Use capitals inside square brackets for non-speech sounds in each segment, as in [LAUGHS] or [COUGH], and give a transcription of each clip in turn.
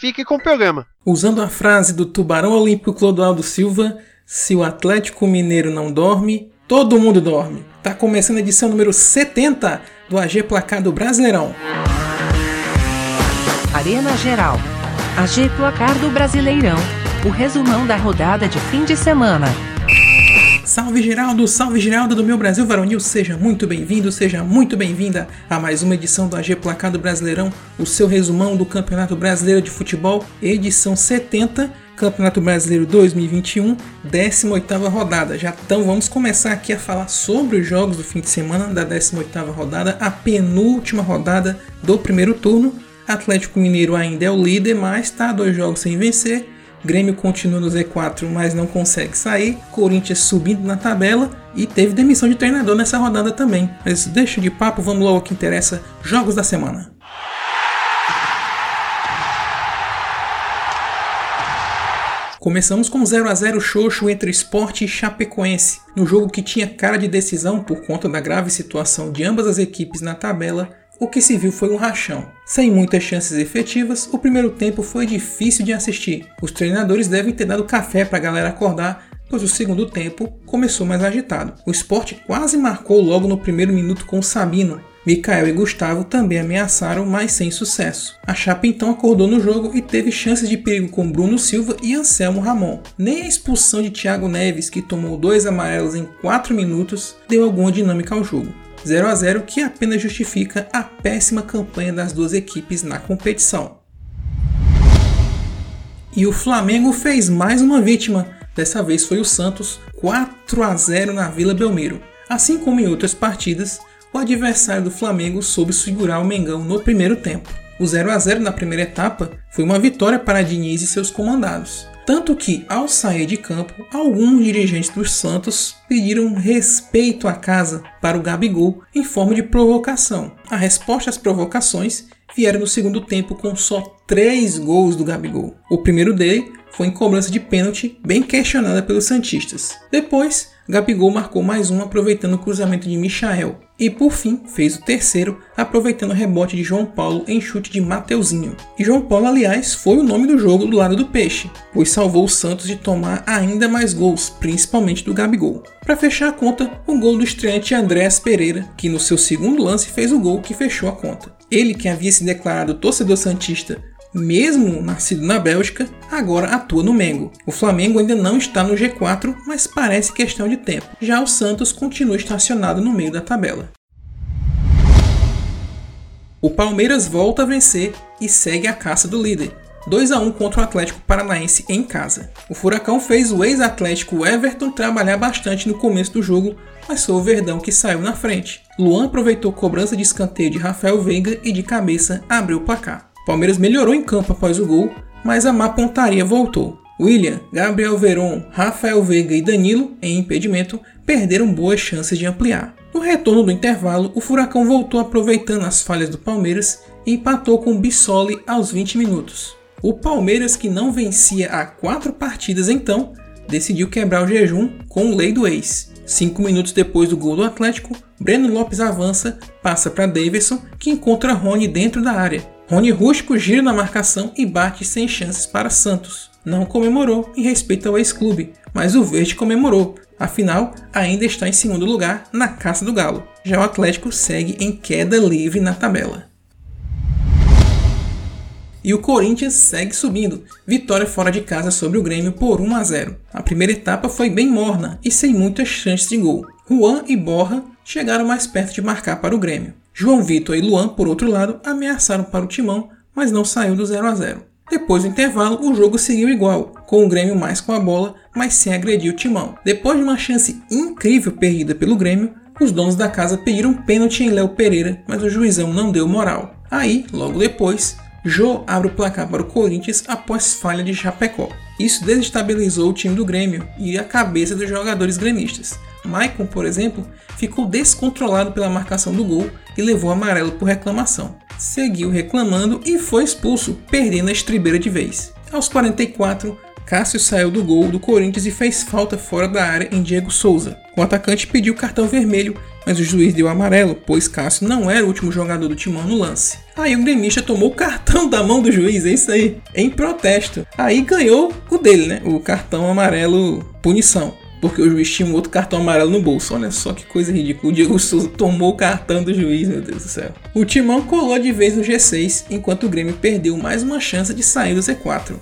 fique com o programa. Usando a frase do tubarão olímpico Clodoaldo Silva, se o Atlético Mineiro não dorme, todo mundo dorme. Tá começando a edição número 70 do AG Placar do Brasileirão. Arena Geral. AG Placar do Brasileirão. O resumão da rodada de fim de semana. Salve Geraldo, salve Geraldo do meu Brasil Varonil, seja muito bem-vindo, seja muito bem-vinda a mais uma edição do AG Placado Brasileirão, o seu resumão do Campeonato Brasileiro de Futebol, edição 70, Campeonato Brasileiro 2021, 18ª rodada. Já então vamos começar aqui a falar sobre os jogos do fim de semana da 18ª rodada, a penúltima rodada do primeiro turno. Atlético Mineiro ainda é o líder, mas está dois jogos sem vencer Grêmio continua no Z4, mas não consegue sair. Corinthians subindo na tabela e teve demissão de treinador nessa rodada também. Mas deixa de papo, vamos logo ao que interessa: jogos da semana. Começamos com 0 a 0 xoxo entre Sport e Chapecoense, no jogo que tinha cara de decisão por conta da grave situação de ambas as equipes na tabela o que se viu foi um rachão. Sem muitas chances efetivas, o primeiro tempo foi difícil de assistir. Os treinadores devem ter dado café para a galera acordar, pois o segundo tempo começou mais agitado. O esporte quase marcou logo no primeiro minuto com o Sabino. Mikael e Gustavo também ameaçaram, mas sem sucesso. A Chapa então acordou no jogo e teve chances de perigo com Bruno Silva e Anselmo Ramon. Nem a expulsão de Thiago Neves, que tomou dois amarelos em 4 minutos, deu alguma dinâmica ao jogo. 0 a 0 que apenas justifica a péssima campanha das duas equipes na competição. E o Flamengo fez mais uma vítima, dessa vez foi o Santos, 4 a 0 na Vila Belmiro. Assim como em outras partidas, o adversário do Flamengo soube segurar o Mengão no primeiro tempo. O 0 a 0 na primeira etapa foi uma vitória para Diniz e seus comandados. Tanto que, ao sair de campo, alguns dirigentes dos Santos pediram respeito à casa para o Gabigol em forma de provocação. A resposta às provocações vieram no segundo tempo com só três gols do Gabigol. O primeiro dele foi em cobrança de pênalti, bem questionada pelos Santistas. Depois, Gabigol marcou mais um aproveitando o cruzamento de Michael. E por fim, fez o terceiro, aproveitando o rebote de João Paulo em chute de Mateuzinho. E João Paulo, aliás, foi o nome do jogo do lado do peixe, pois salvou o Santos de tomar ainda mais gols, principalmente do Gabigol. Para fechar a conta, o gol do estreante Andréas Pereira, que no seu segundo lance fez o gol que fechou a conta. Ele que havia se declarado torcedor santista mesmo nascido na Bélgica, agora atua no Mengo. O Flamengo ainda não está no G4, mas parece questão de tempo. Já o Santos continua estacionado no meio da tabela. O Palmeiras volta a vencer e segue a caça do líder. 2 a 1 contra o Atlético Paranaense em casa. O Furacão fez o ex-Atlético Everton trabalhar bastante no começo do jogo, mas foi o Verdão que saiu na frente. Luan aproveitou cobrança de escanteio de Rafael Veiga e de cabeça abriu o placar. Palmeiras melhorou em campo após o gol, mas a má pontaria voltou. William, Gabriel Veron, Rafael Veiga e Danilo, em impedimento, perderam boas chances de ampliar. No retorno do intervalo, o Furacão voltou aproveitando as falhas do Palmeiras e empatou com o Bissoli aos 20 minutos. O Palmeiras, que não vencia há quatro partidas então, decidiu quebrar o jejum com o lei do ex. Cinco minutos depois do gol do Atlético, Breno Lopes avança, passa para Davidson, que encontra Rony dentro da área. Rony Rústico gira na marcação e bate sem chances para Santos. Não comemorou em respeito ao ex-clube, mas o Verde comemorou, afinal ainda está em segundo lugar na caça do Galo. Já o Atlético segue em queda livre na tabela. E o Corinthians segue subindo, vitória fora de casa sobre o Grêmio por 1 a 0. A primeira etapa foi bem morna e sem muitas chances de gol. Juan e Borra chegaram mais perto de marcar para o Grêmio. João Vitor e Luan, por outro lado, ameaçaram para o timão, mas não saiu do 0 a 0. Depois do intervalo, o jogo seguiu igual, com o Grêmio mais com a bola, mas sem agredir o timão. Depois de uma chance incrível perdida pelo Grêmio, os donos da casa pediram pênalti em Léo Pereira, mas o juizão não deu moral. Aí, logo depois, Jô abre o placar para o Corinthians após falha de Chapecó. Isso desestabilizou o time do Grêmio e a cabeça dos jogadores gremistas. Maicon, por exemplo, ficou descontrolado pela marcação do gol e levou amarelo por reclamação. Seguiu reclamando e foi expulso, perdendo a estribeira de vez. Aos 44, Cássio saiu do gol do Corinthians e fez falta fora da área em Diego Souza. O atacante pediu cartão vermelho, mas o juiz deu amarelo, pois Cássio não era o último jogador do timão no lance. Aí o gremista tomou o cartão da mão do juiz, é isso aí, em protesto. Aí ganhou o dele, né? O cartão amarelo punição porque o juiz tinha um outro cartão amarelo no bolso. Olha só que coisa ridícula. O Diego Souza tomou o cartão do juiz, meu Deus do céu. O Timão colou de vez no G6, enquanto o Grêmio perdeu mais uma chance de sair do Z4.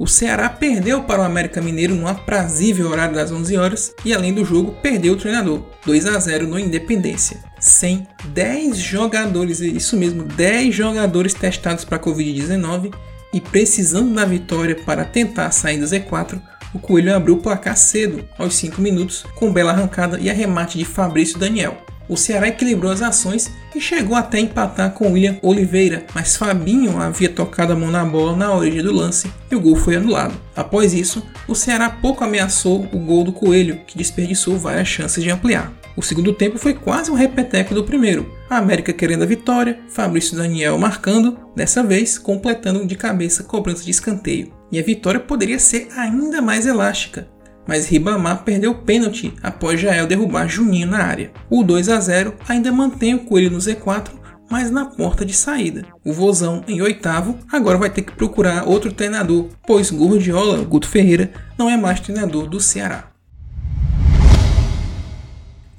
O Ceará perdeu para o América Mineiro no aprazível horário das 11 horas e além do jogo perdeu o treinador, 2 a 0 no Independência. Sem 10 jogadores, isso mesmo, 10 jogadores testados para a Covid-19 e precisando da vitória para tentar sair do Z4, o Coelho abriu o placar cedo, aos 5 minutos, com bela arrancada e arremate de Fabrício Daniel. O Ceará equilibrou as ações e chegou até empatar com William Oliveira, mas Fabinho havia tocado a mão na bola na origem do lance e o gol foi anulado. Após isso, o Ceará pouco ameaçou o gol do Coelho, que desperdiçou várias chances de ampliar. O segundo tempo foi quase um repeteco do primeiro. A América querendo a vitória, Fabrício Daniel marcando, dessa vez completando de cabeça cobrança de escanteio. E a vitória poderia ser ainda mais elástica, mas Ribamar perdeu o pênalti após Jael derrubar Juninho na área. O 2 a 0 ainda mantém o Coelho no Z4, mas na porta de saída. O Vozão, em oitavo, agora vai ter que procurar outro treinador, pois Gordiola, Guto Ferreira, não é mais treinador do Ceará.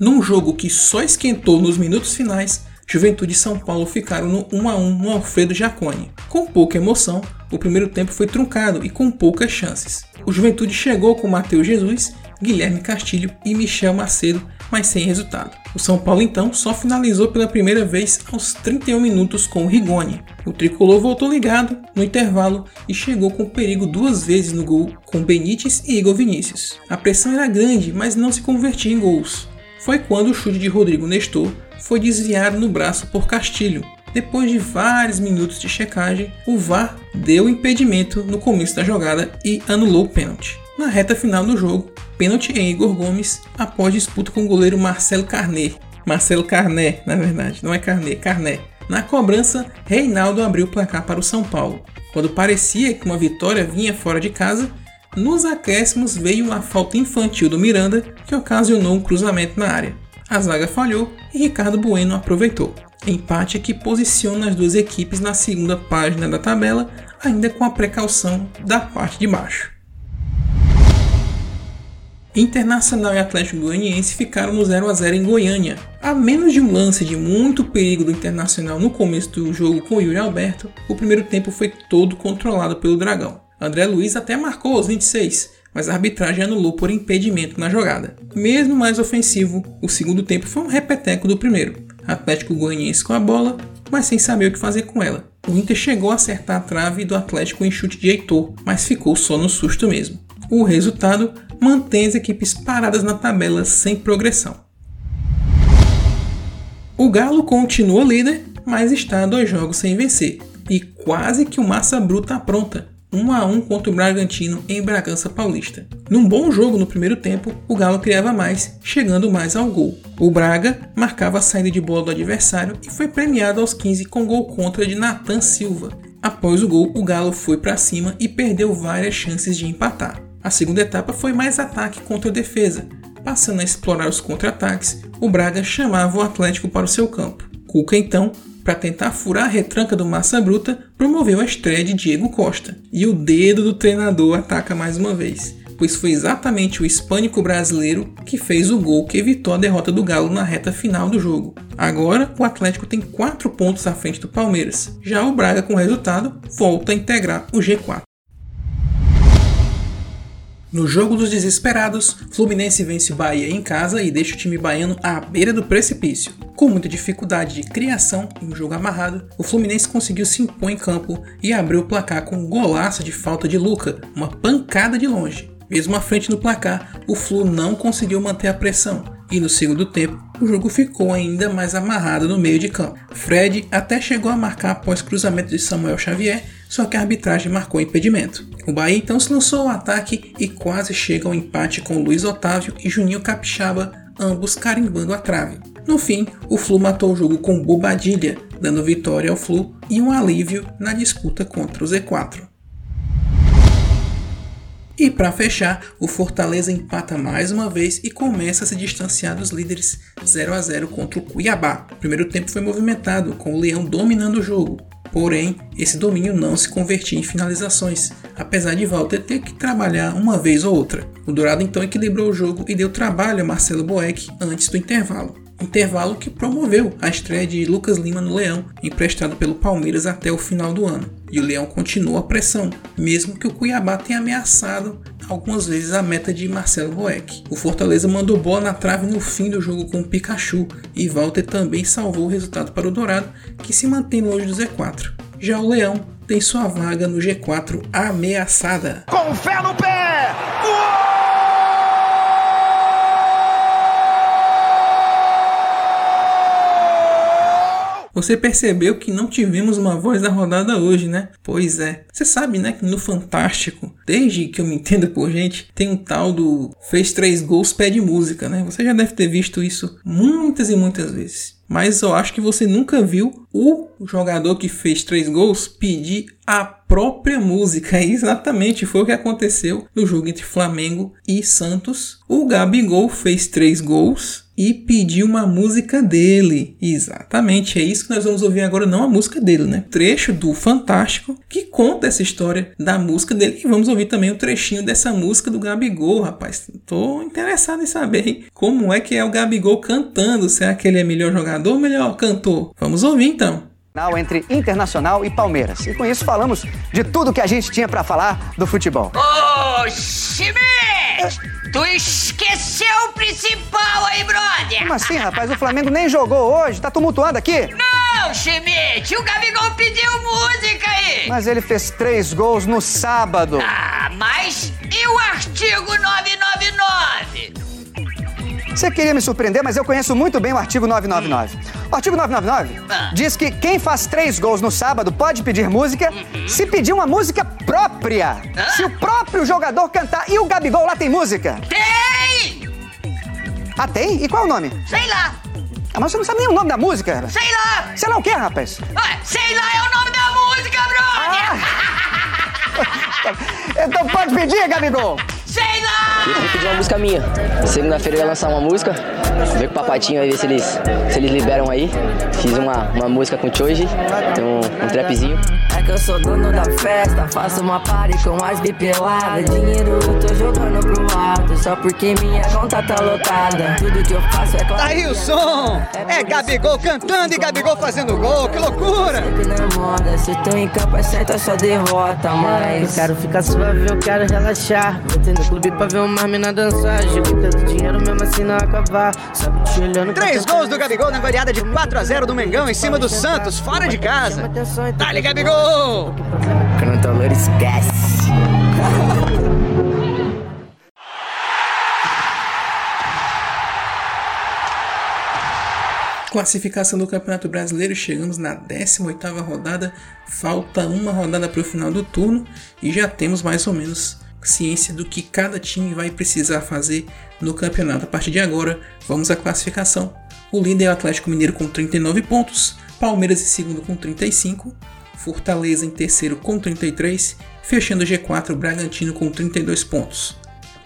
Num jogo que só esquentou nos minutos finais, Juventude e São Paulo ficaram no 1 a 1 no Alfredo Jaconi. Com pouca emoção, o primeiro tempo foi truncado e com poucas chances. O Juventude chegou com Matheus Jesus, Guilherme Castilho e Michel Macedo, mas sem resultado. O São Paulo então só finalizou pela primeira vez aos 31 minutos com o Rigoni. O tricolor voltou ligado no intervalo e chegou com perigo duas vezes no gol com Benítez e Igor Vinícius. A pressão era grande, mas não se convertia em gols foi quando o chute de Rodrigo Nestor foi desviado no braço por Castilho. Depois de vários minutos de checagem, o VAR deu impedimento no começo da jogada e anulou o pênalti. Na reta final do jogo, pênalti em Igor Gomes após disputa com o goleiro Marcelo Carnet. Marcelo Carné, na verdade, não é Carnet, Carné. Na cobrança, Reinaldo abriu o placar para o São Paulo. Quando parecia que uma vitória vinha fora de casa, nos acréscimos veio uma falta infantil do Miranda que ocasionou um cruzamento na área. A zaga falhou e Ricardo Bueno aproveitou. Empate que posiciona as duas equipes na segunda página da tabela, ainda com a precaução da parte de baixo. Internacional e Atlético Goianiense ficaram no 0 a 0 em Goiânia. A menos de um lance de muito perigo do Internacional no começo do jogo com Yuri Alberto, o primeiro tempo foi todo controlado pelo Dragão. André Luiz até marcou os 26, mas a arbitragem anulou por impedimento na jogada. Mesmo mais ofensivo, o segundo tempo foi um repeteco do primeiro. Atlético Goianiense com a bola, mas sem saber o que fazer com ela. O Inter chegou a acertar a trave do Atlético em chute de Heitor, mas ficou só no susto mesmo. O resultado mantém as equipes paradas na tabela sem progressão. O Galo continua líder, mas está a dois jogos sem vencer, e quase que o massa bruta pronta. 1 a 1 contra o Bragantino em Bragança Paulista. Num bom jogo no primeiro tempo, o Galo criava mais, chegando mais ao gol. O Braga marcava a saída de bola do adversário e foi premiado aos 15 com gol contra de Nathan Silva. Após o gol, o Galo foi para cima e perdeu várias chances de empatar. A segunda etapa foi mais ataque contra defesa. Passando a explorar os contra-ataques, o Braga chamava o Atlético para o seu campo. Cuca então para tentar furar a retranca do Massa Bruta, promoveu a estreia de Diego Costa. E o dedo do treinador ataca mais uma vez, pois foi exatamente o hispânico brasileiro que fez o gol que evitou a derrota do Galo na reta final do jogo. Agora, o Atlético tem 4 pontos à frente do Palmeiras. Já o Braga, com o resultado, volta a integrar o G4. No jogo dos desesperados, Fluminense vence Bahia em casa e deixa o time baiano à beira do precipício. Com muita dificuldade de criação e um jogo amarrado, o Fluminense conseguiu se impor em campo e abriu o placar com um golaço de falta de Luca, uma pancada de longe. Mesmo à frente no placar, o Flu não conseguiu manter a pressão e no segundo tempo o jogo ficou ainda mais amarrado no meio de campo. Fred até chegou a marcar após cruzamento de Samuel Xavier, só que a arbitragem marcou impedimento. O Bahia então se lançou ao ataque e quase chega ao empate com Luiz Otávio e Juninho Capixaba, ambos carimbando a trave. No fim, o Flu matou o jogo com bobadilha, dando vitória ao Flu e um alívio na disputa contra o Z4. E para fechar, o Fortaleza empata mais uma vez e começa a se distanciar dos líderes 0 a 0 contra o Cuiabá. O primeiro tempo foi movimentado, com o Leão dominando o jogo. Porém, esse domínio não se convertia em finalizações, apesar de Walter ter que trabalhar uma vez ou outra. O Dourado então equilibrou o jogo e deu trabalho a Marcelo Boeck antes do intervalo intervalo que promoveu a estreia de Lucas Lima no Leão, emprestado pelo Palmeiras até o final do ano. E o Leão continua a pressão, mesmo que o Cuiabá tenha ameaçado algumas vezes a meta de Marcelo Boeck. O Fortaleza mandou bola na trave no fim do jogo com o Pikachu e Walter também salvou o resultado para o Dourado, que se mantém longe do Z4. Já o Leão tem sua vaga no G4 ameaçada. Com fé no pé! Você percebeu que não tivemos uma voz da rodada hoje, né? Pois é. Você sabe, né, que no Fantástico, desde que eu me [LAUGHS] entendo por gente, tem um tal do fez três gols pede música, né? Você já deve ter visto isso muitas e muitas vezes. Mas eu acho que você nunca viu o jogador que fez três gols pedir a própria música. [LAUGHS] exatamente foi o que aconteceu no jogo entre Flamengo e Santos. O Gabigol fez três gols e pediu uma música dele. Exatamente, é isso que nós vamos ouvir agora, não a música dele, né? Trecho do Fantástico que conta essa história da música dele. E vamos ouvir também o um trechinho dessa música do Gabigol, rapaz. Tô interessado em saber hein? como é que é o Gabigol cantando. Será que ele é melhor jogador ou melhor cantor? Vamos ouvir então entre Internacional e Palmeiras. E com isso falamos de tudo que a gente tinha para falar do futebol. Ô, Chime! Tu esqueceu o principal aí, brother! Como assim, rapaz? O Flamengo nem jogou hoje, tá tumultuando aqui? Não, Schmidt! O Gabigol pediu música aí! Mas ele fez três gols no sábado. Ah, mas e o artigo 999? Você queria me surpreender, mas eu conheço muito bem o artigo 999. O artigo 999 ah. diz que quem faz três gols no sábado pode pedir música uhum. se pedir uma música própria. Se o próprio jogador cantar. E o Gabigol lá tem música? Tem! Ah, tem? E qual é o nome? Sei lá. Ah, mas você não sabe nem o nome da música? Sei lá! Sei lá o quê, rapaz? Ué, sei lá é o nome da música, brother! Ah. [LAUGHS] então pode pedir, Gabigol! Lá! Eu pedir uma música minha. Segunda-feira eu ia lançar uma música. Ver com o papatinho aí, ver se eles, se eles liberam aí. Fiz uma, uma música com o Choji, tem um, um trapzinho. É que eu sou dono da festa, faço uma party com as bipeladas. Dinheiro eu tô jogando pro alto, só porque minha conta tá lotada. Tudo que eu faço é claro. Tá aí o som! É Gabigol cantando e Gabigol fazendo gol, que loucura! Sempre na moda, se tô em campo é certo, é só derrota, mas. Eu quero ficar suave, eu quero relaxar. Vou ter no clube pra ver uma mina dançar. Joguei tanto dinheiro mesmo assim não acabar. Sabe te olhando. Três gols do Gabigol na goleada de 4 a 0 do Mengão em cima do Santos, fora de casa. Dale, Gabigol! Esquece. Classificação do Campeonato Brasileiro, chegamos na 18ª rodada, falta uma rodada para o final do turno e já temos mais ou menos ciência do que cada time vai precisar fazer no campeonato. A partir de agora, vamos à classificação. O líder é o Atlético Mineiro com 39 pontos, Palmeiras em segundo com 35, Fortaleza em terceiro com 33, fechando o G4 Bragantino com 32 pontos.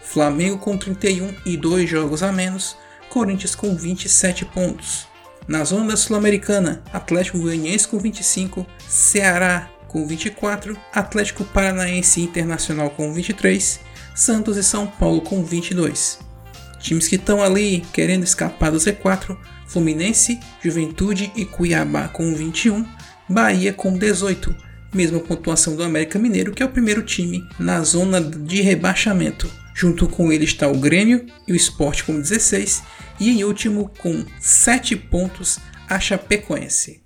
Flamengo com 31 e 2 jogos a menos, Corinthians com 27 pontos. Na zona da Sul-Americana, Atlético Goianiense com 25, Ceará com 24, Atlético Paranaense Internacional com 23, Santos e São Paulo com 22. Times que estão ali querendo escapar do Z4, Fluminense, Juventude e Cuiabá com 21, Bahia com 18, mesma pontuação do América Mineiro, que é o primeiro time na zona de rebaixamento. Junto com ele está o Grêmio e o Sport com 16, e em último com 7 pontos a Chapecoense.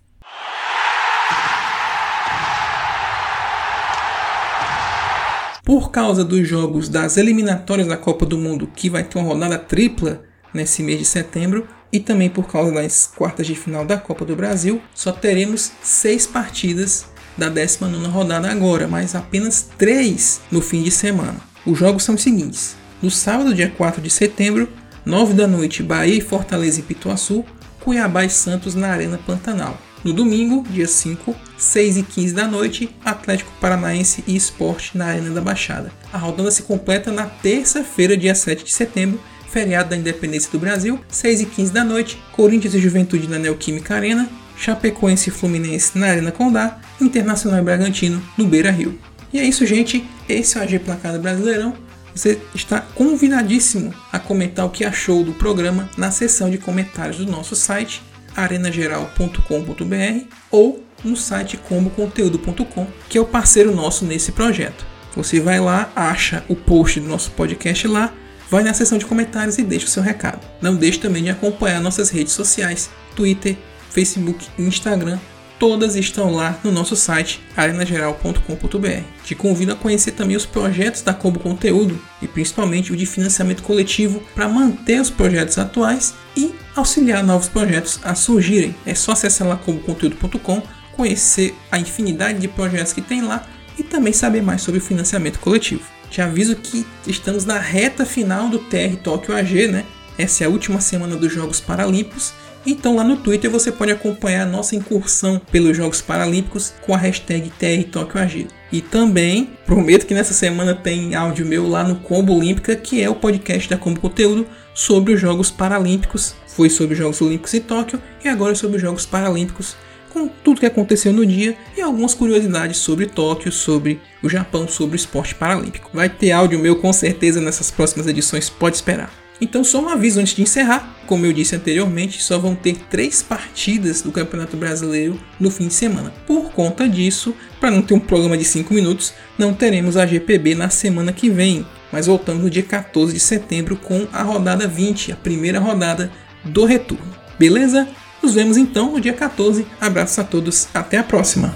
Por causa dos jogos das eliminatórias da Copa do Mundo, que vai ter uma rodada tripla nesse mês de setembro, e também por causa das quartas de final da Copa do Brasil, só teremos seis partidas da 19 rodada agora, mas apenas 3 no fim de semana. Os jogos são os seguintes: no sábado, dia 4 de setembro, 9 da noite, Bahia e Fortaleza em Pituaçu, Cuiabá e Santos na Arena Pantanal. No domingo, dia 5, 6 e 15 da noite, Atlético Paranaense e Esporte na Arena da Baixada. A rodada se completa na terça-feira, dia 7 de setembro, feriado da Independência do Brasil, 6 e 15 da noite, Corinthians e Juventude na Neoquímica Arena, Chapecoense e Fluminense na Arena Condá, Internacional e Bragantino no Beira Rio. E é isso, gente. Esse é o AG Placada Brasileirão. Você está convidadíssimo a comentar o que achou do programa na seção de comentários do nosso site arenageral.com.br ou no site comboconteúdo.com, que é o parceiro nosso nesse projeto. Você vai lá, acha o post do nosso podcast lá, vai na seção de comentários e deixa o seu recado. Não deixe também de acompanhar nossas redes sociais, Twitter, Facebook e Instagram. Todas estão lá no nosso site arenageral.com.br. Te convido a conhecer também os projetos da Combo Conteúdo e principalmente o de financiamento coletivo para manter os projetos atuais e auxiliar novos projetos a surgirem. É só acessar lá comboconteúdo.com, conhecer a infinidade de projetos que tem lá e também saber mais sobre o financiamento coletivo. Te aviso que estamos na reta final do TR Tóquio AG, né? Essa é a última semana dos Jogos Paralímpicos então lá no Twitter você pode acompanhar a nossa incursão pelos Jogos Paralímpicos com a hashtag TRTokyoAG. E também prometo que nessa semana tem áudio meu lá no Combo Olímpica, que é o podcast da Combo Conteúdo sobre os Jogos Paralímpicos. Foi sobre os Jogos Olímpicos em Tóquio e agora sobre os Jogos Paralímpicos, com tudo que aconteceu no dia e algumas curiosidades sobre Tóquio, sobre o Japão, sobre o esporte paralímpico. Vai ter áudio meu com certeza nessas próximas edições, pode esperar. Então, só um aviso antes de encerrar: como eu disse anteriormente, só vão ter três partidas do Campeonato Brasileiro no fim de semana. Por conta disso, para não ter um programa de 5 minutos, não teremos a GPB na semana que vem, mas voltamos no dia 14 de setembro com a rodada 20, a primeira rodada do retorno. Beleza? Nos vemos então no dia 14. Abraços a todos, até a próxima!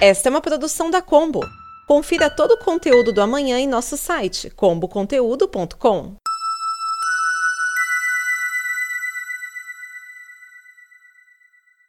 Esta é uma produção da Combo. Confira todo o conteúdo do amanhã em nosso site comboconteúdo.com.